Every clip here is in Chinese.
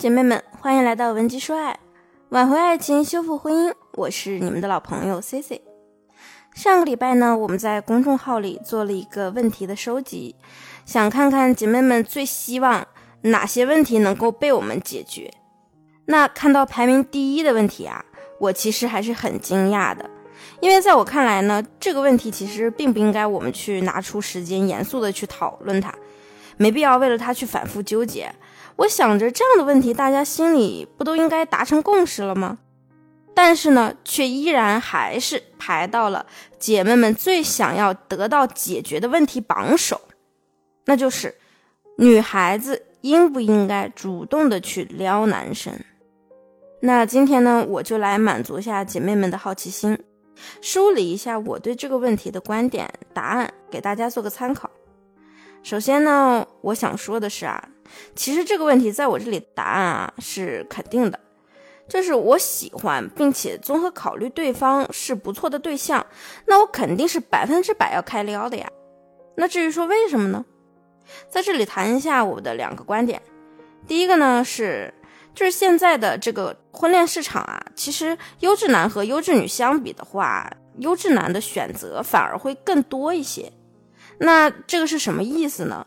姐妹们，欢迎来到文姬说爱，挽回爱情，修复婚姻。我是你们的老朋友 C C。上个礼拜呢，我们在公众号里做了一个问题的收集，想看看姐妹们最希望哪些问题能够被我们解决。那看到排名第一的问题啊，我其实还是很惊讶的，因为在我看来呢，这个问题其实并不应该我们去拿出时间严肃的去讨论它，没必要为了它去反复纠结。我想着这样的问题，大家心里不都应该达成共识了吗？但是呢，却依然还是排到了姐妹们最想要得到解决的问题榜首，那就是女孩子应不应该主动的去撩男生？那今天呢，我就来满足一下姐妹们的好奇心，梳理一下我对这个问题的观点、答案，给大家做个参考。首先呢，我想说的是啊。其实这个问题在我这里答案啊是肯定的，就是我喜欢并且综合考虑对方是不错的对象，那我肯定是百分之百要开撩的呀。那至于说为什么呢？在这里谈一下我的两个观点。第一个呢是，就是现在的这个婚恋市场啊，其实优质男和优质女相比的话，优质男的选择反而会更多一些。那这个是什么意思呢？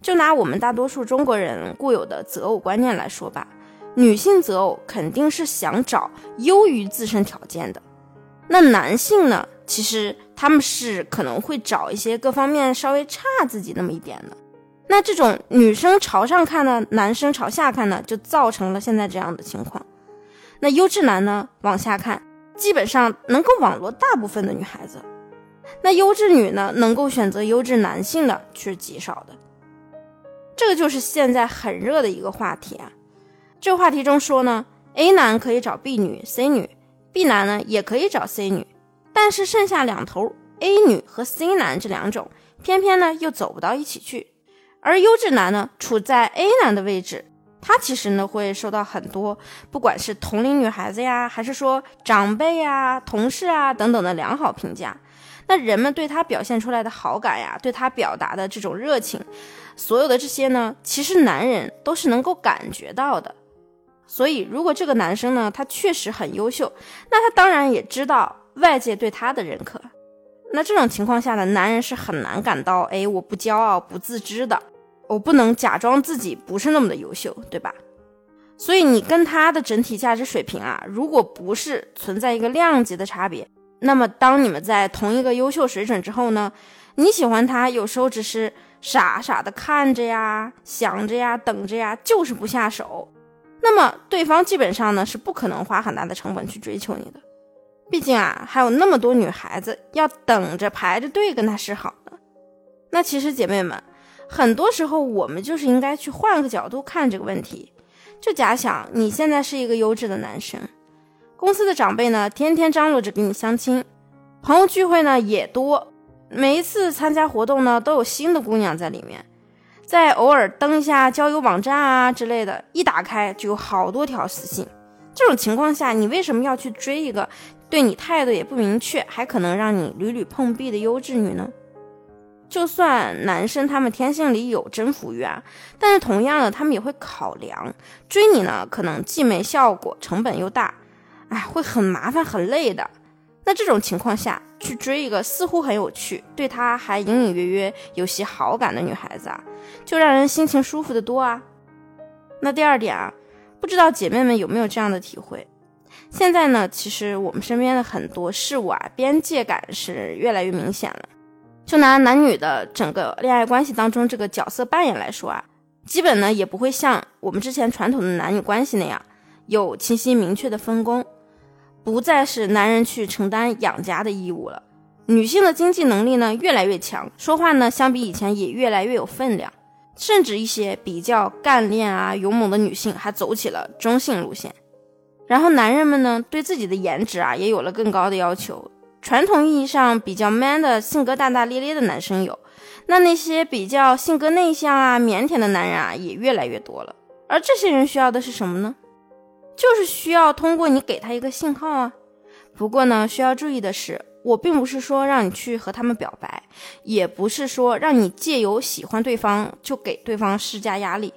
就拿我们大多数中国人固有的择偶观念来说吧，女性择偶肯定是想找优于自身条件的，那男性呢，其实他们是可能会找一些各方面稍微差自己那么一点的。那这种女生朝上看呢，男生朝下看呢，就造成了现在这样的情况。那优质男呢，往下看，基本上能够网罗大部分的女孩子；那优质女呢，能够选择优质男性的却是极少的。这个就是现在很热的一个话题啊。这个话题中说呢，A 男可以找 B 女、C 女，B 男呢也可以找 C 女，但是剩下两头 A 女和 C 男这两种，偏偏呢又走不到一起去。而优质男呢处在 A 男的位置，他其实呢会受到很多，不管是同龄女孩子呀，还是说长辈呀、同事啊等等的良好评价。那人们对他表现出来的好感呀，对他表达的这种热情。所有的这些呢，其实男人都是能够感觉到的。所以，如果这个男生呢，他确实很优秀，那他当然也知道外界对他的认可。那这种情况下呢，男人是很难感到，哎，我不骄傲、不自知的，我不能假装自己不是那么的优秀，对吧？所以，你跟他的整体价值水平啊，如果不是存在一个量级的差别，那么当你们在同一个优秀水准之后呢，你喜欢他，有时候只是。傻傻的看着呀，想着呀，等着呀，就是不下手。那么对方基本上呢是不可能花很大的成本去追求你的，毕竟啊还有那么多女孩子要等着排着队跟他示好呢。那其实姐妹们，很多时候我们就是应该去换个角度看这个问题。就假想你现在是一个优质的男生，公司的长辈呢天天张罗着给你相亲，朋友聚会呢也多。每一次参加活动呢，都有新的姑娘在里面，再偶尔登一下交友网站啊之类的，一打开就有好多条私信。这种情况下，你为什么要去追一个对你态度也不明确，还可能让你屡屡碰壁的优质女呢？就算男生他们天性里有征服欲啊，但是同样的，他们也会考量追你呢，可能既没效果，成本又大，哎，会很麻烦很累的。那这种情况下去追一个似乎很有趣，对他还隐隐约约有些好感的女孩子啊，就让人心情舒服的多啊。那第二点啊，不知道姐妹们有没有这样的体会？现在呢，其实我们身边的很多事物啊，边界感是越来越明显了。就拿男女的整个恋爱关系当中这个角色扮演来说啊，基本呢也不会像我们之前传统的男女关系那样有清晰明确的分工。不再是男人去承担养家的义务了，女性的经济能力呢越来越强，说话呢相比以前也越来越有分量，甚至一些比较干练啊勇猛的女性还走起了中性路线。然后男人们呢对自己的颜值啊也有了更高的要求，传统意义上比较 man 的性格大大咧咧的男生有，那那些比较性格内向啊腼腆的男人啊也越来越多了。而这些人需要的是什么呢？就是需要通过你给他一个信号啊。不过呢，需要注意的是，我并不是说让你去和他们表白，也不是说让你借由喜欢对方就给对方施加压力。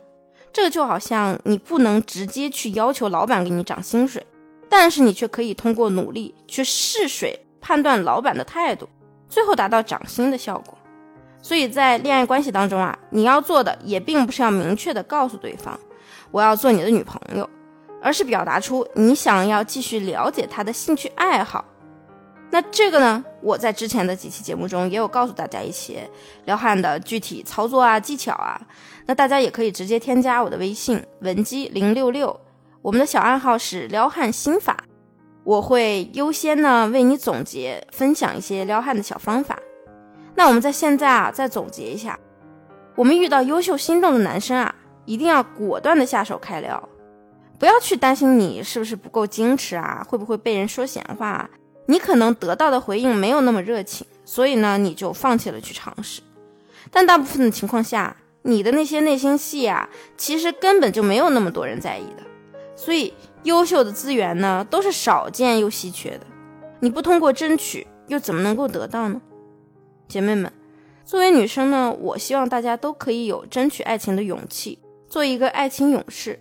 这就好像你不能直接去要求老板给你涨薪水，但是你却可以通过努力去试水，判断老板的态度，最后达到涨薪的效果。所以在恋爱关系当中啊，你要做的也并不是要明确的告诉对方我要做你的女朋友，而是表达出你想要继续了解他的兴趣爱好。那这个呢，我在之前的几期节目中也有告诉大家一些撩汉的具体操作啊、技巧啊。那大家也可以直接添加我的微信文姬零六六，我们的小暗号是撩汉心法，我会优先呢为你总结分享一些撩汉的小方法。那我们在现在啊再总结一下，我们遇到优秀心动的男生啊，一定要果断的下手开撩，不要去担心你是不是不够矜持啊，会不会被人说闲话。啊你可能得到的回应没有那么热情，所以呢，你就放弃了去尝试。但大部分的情况下，你的那些内心戏啊，其实根本就没有那么多人在意的。所以，优秀的资源呢，都是少见又稀缺的。你不通过争取，又怎么能够得到呢？姐妹们，作为女生呢，我希望大家都可以有争取爱情的勇气，做一个爱情勇士，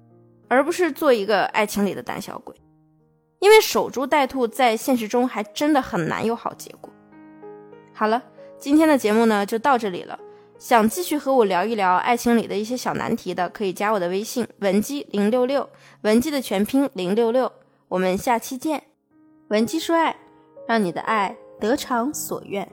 而不是做一个爱情里的胆小鬼。因为守株待兔在现实中还真的很难有好结果。好了，今天的节目呢就到这里了。想继续和我聊一聊爱情里的一些小难题的，可以加我的微信文姬零六六，文姬的全拼零六六。我们下期见，文姬说爱，让你的爱得偿所愿。